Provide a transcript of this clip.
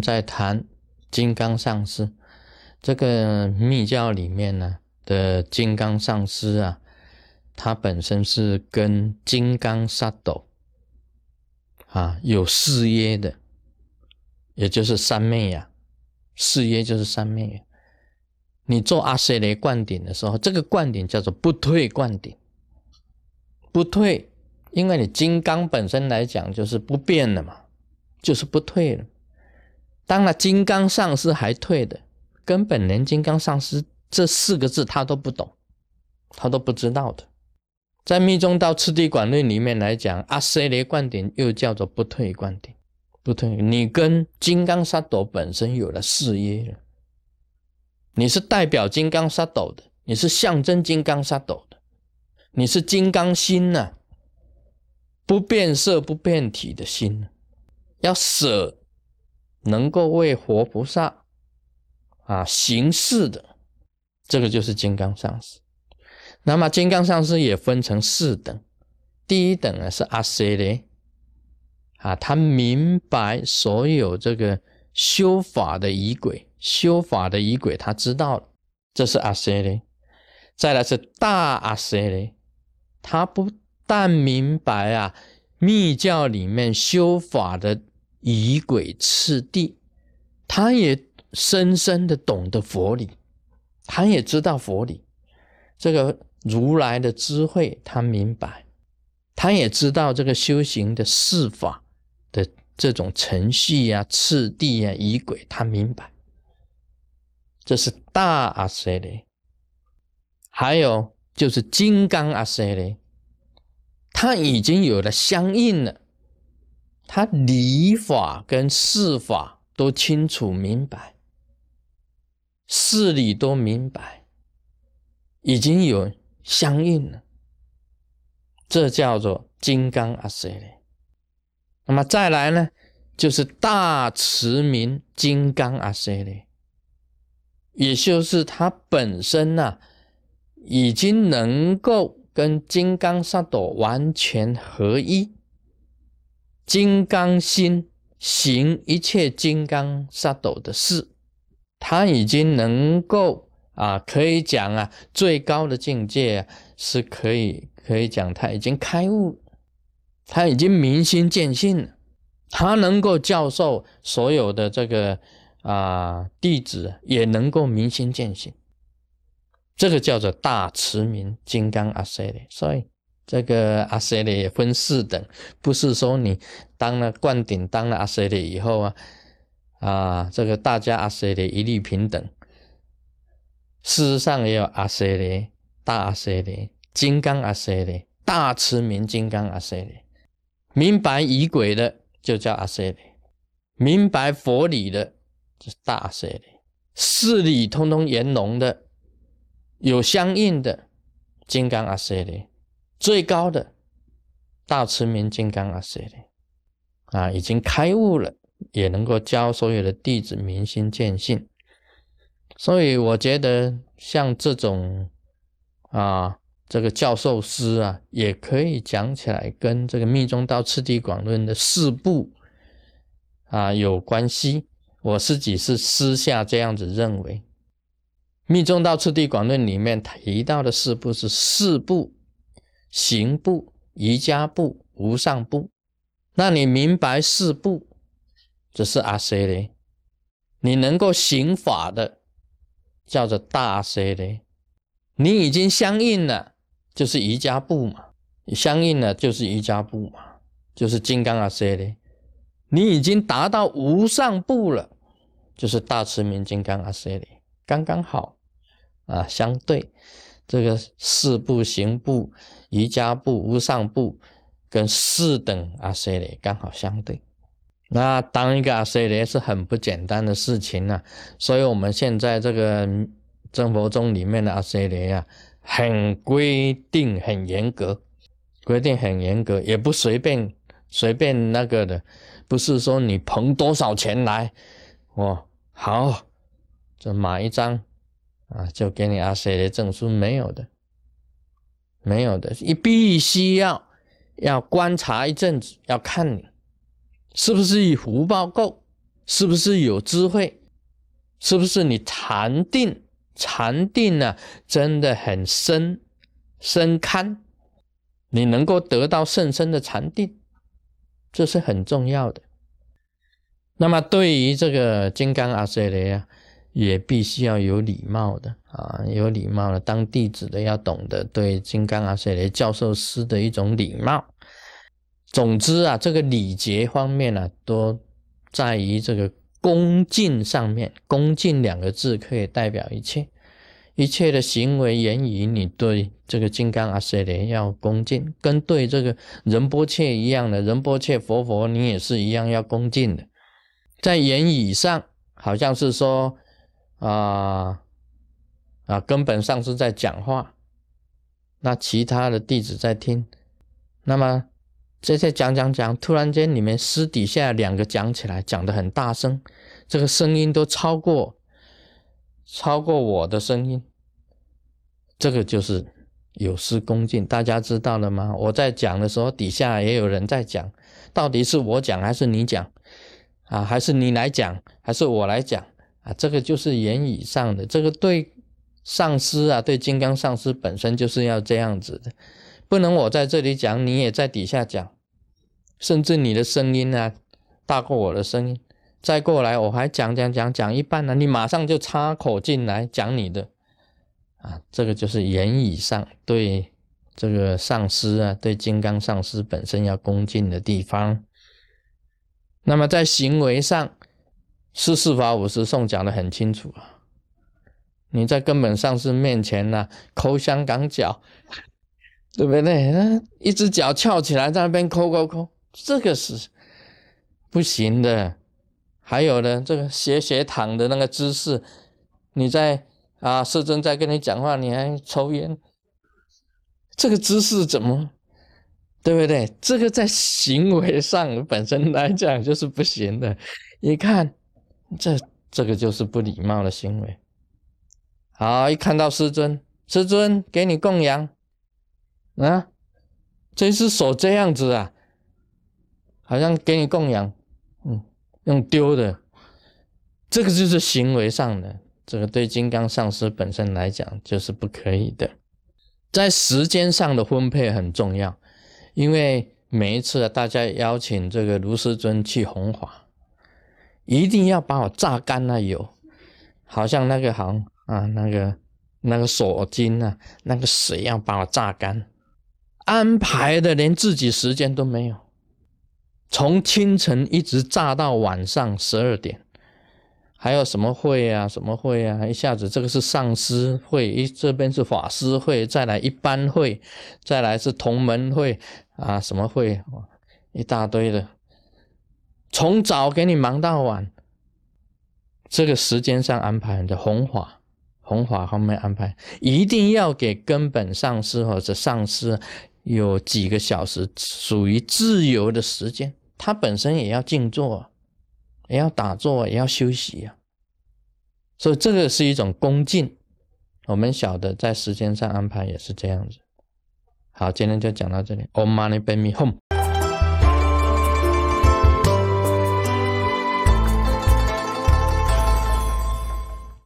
在谈金刚上师，这个密教里面呢的金刚上师啊，他本身是跟金刚萨斗。啊有誓约的，也就是三昧呀，誓约就是三昧呀。你做阿塞雷灌顶的时候，这个灌顶叫做不退灌顶，不退，因为你金刚本身来讲就是不变的嘛，就是不退了。当然，金刚上师还退的，根本连金刚上师这四个字他都不懂，他都不知道的。在密宗道次第广论里面来讲，阿塞雷灌顶又叫做不退灌顶，不退，你跟金刚萨埵本身有了誓约了。你是代表金刚萨斗的，你是象征金刚萨斗的，你是金刚心呐，不变色不变体的心，要舍，能够为活菩萨啊行事的，这个就是金刚上师。那么金刚上师也分成四等，第一等呢是阿塞雷，啊，他明白所有这个修法的仪轨。修法的仪轨，他知道了，这是阿塞雷。再来是大阿塞雷，他不但明白啊密教里面修法的以鬼次第，他也深深的懂得佛理，他也知道佛理，这个如来的智慧他明白，他也知道这个修行的四法的这种程序呀、次第呀、以鬼，他明白。这是大阿塞雷，还有就是金刚阿塞雷，他已经有了相应了，他理法跟事法都清楚明白，事理都明白，已经有相应了，这叫做金刚阿塞雷。那么再来呢，就是大慈明金刚阿塞雷。也就是它本身呢，已经能够跟金刚萨埵完全合一，金刚心行一切金刚萨斗的事，他已经能够啊，可以讲啊，最高的境界啊，是可以可以讲他已经开悟，他已经明心见性了，他能够教授所有的这个。啊，弟子也能够明心见性，这个叫做大慈明金刚阿塞勒。所以这个阿塞勒也分四等，不是说你当了灌顶、当了阿塞勒以后啊，啊，这个大家阿塞勒一律平等。事实上也有阿塞勒、大阿塞勒、金刚阿塞勒、大慈明金刚阿塞勒，明白仪轨的就叫阿塞勒，明白佛理的。就是大舍的，事理通通圆融的，有相应的金刚阿舍的，最高的大慈明金刚阿舍的，啊，已经开悟了，也能够教所有的弟子明心见性。所以我觉得像这种啊，这个教授师啊，也可以讲起来跟这个密宗道次第广论的四部啊有关系。我自己是私下这样子认为，《密宗道次第广论》里面提到的四部是四部：行部、瑜伽部、无上部。那你明白四部，这是阿塞雷；你能够行法的，叫做大阿塞雷。你已经相应了，就是瑜伽部嘛；相应了，就是瑜伽部嘛，就是金刚阿塞雷。你已经达到无上部了，就是大慈明金刚阿塞里，刚刚好啊，相对这个四部行部、瑜伽部、无上部跟四等阿塞里刚好相对。那当一个阿塞里是很不简单的事情呢，所以我们现在这个真佛宗里面的阿塞里啊，很规定、很严格，规定很严格，也不随便随便那个的。不是说你捧多少钱来，哦，好，就买一张啊，就给你阿塞的证书，没有的，没有的，你必须要要观察一阵子，要看你是不是以福报够，是不是有智慧？是不是你禅定？禅定呢，真的很深深堪，你能够得到甚深的禅定，这是很重要的。那么对于这个金刚阿塞雷啊，也必须要有礼貌的啊，有礼貌的。当弟子的要懂得对金刚阿舍雷教授师的一种礼貌。总之啊，这个礼节方面呢，都在于这个。恭敬上面，恭敬两个字可以代表一切，一切的行为言语，你对这个金刚阿舍雷要恭敬，跟对这个仁波切一样的，仁波切佛佛你也是一样要恭敬的。在言语上，好像是说啊啊，根本上是在讲话，那其他的弟子在听，那么。这些讲讲讲，突然间你们私底下两个讲起来，讲的很大声，这个声音都超过超过我的声音，这个就是有失恭敬。大家知道了吗？我在讲的时候，底下也有人在讲，到底是我讲还是你讲啊？还是你来讲，还是我来讲这个就是言语上的，这个对上司啊，对金刚上司本身就是要这样子的。不能我在这里讲，你也在底下讲，甚至你的声音啊大过我的声音，再过来我还讲讲讲讲一半呢，你马上就插口进来讲你的，啊，这个就是言语上对这个上师啊，对金刚上师本身要恭敬的地方。那么在行为上，四四法五十颂讲的很清楚啊，你在根本上师面前呢，抠香港脚。对不对？那一只脚翘起来，在那边抠抠抠，这个是不行的。还有呢，这个斜斜躺的那个姿势，你在啊，师尊在跟你讲话，你还抽烟，这个姿势怎么？对不对？这个在行为上本身来讲就是不行的。一看，这这个就是不礼貌的行为。好，一看到师尊，师尊给你供养。啊，这只手这样子啊，好像给你供养，嗯，用丢的，这个就是行为上的，这个对金刚上师本身来讲就是不可以的。在时间上的分配很重要，因为每一次大家邀请这个卢师尊去弘法，一定要把我榨干那油，好像那个行啊，那个那个锁金啊，那个水要把我榨干。安排的连自己时间都没有，从清晨一直炸到晚上十二点，还有什么会啊？什么会啊？一下子这个是上师会，一这边是法师会，再来一般会，再来是同门会啊？什么会？一大堆的，从早给你忙到晚，这个时间上安排的弘法，弘法方面安排，一定要给根本上师或者上师。有几个小时属于自由的时间，他本身也要静坐，也要打坐，也要休息啊。所以这个是一种恭敬。我们晓得在时间上安排也是这样子。好，今天就讲到这里。Om Mani p a m e Hum。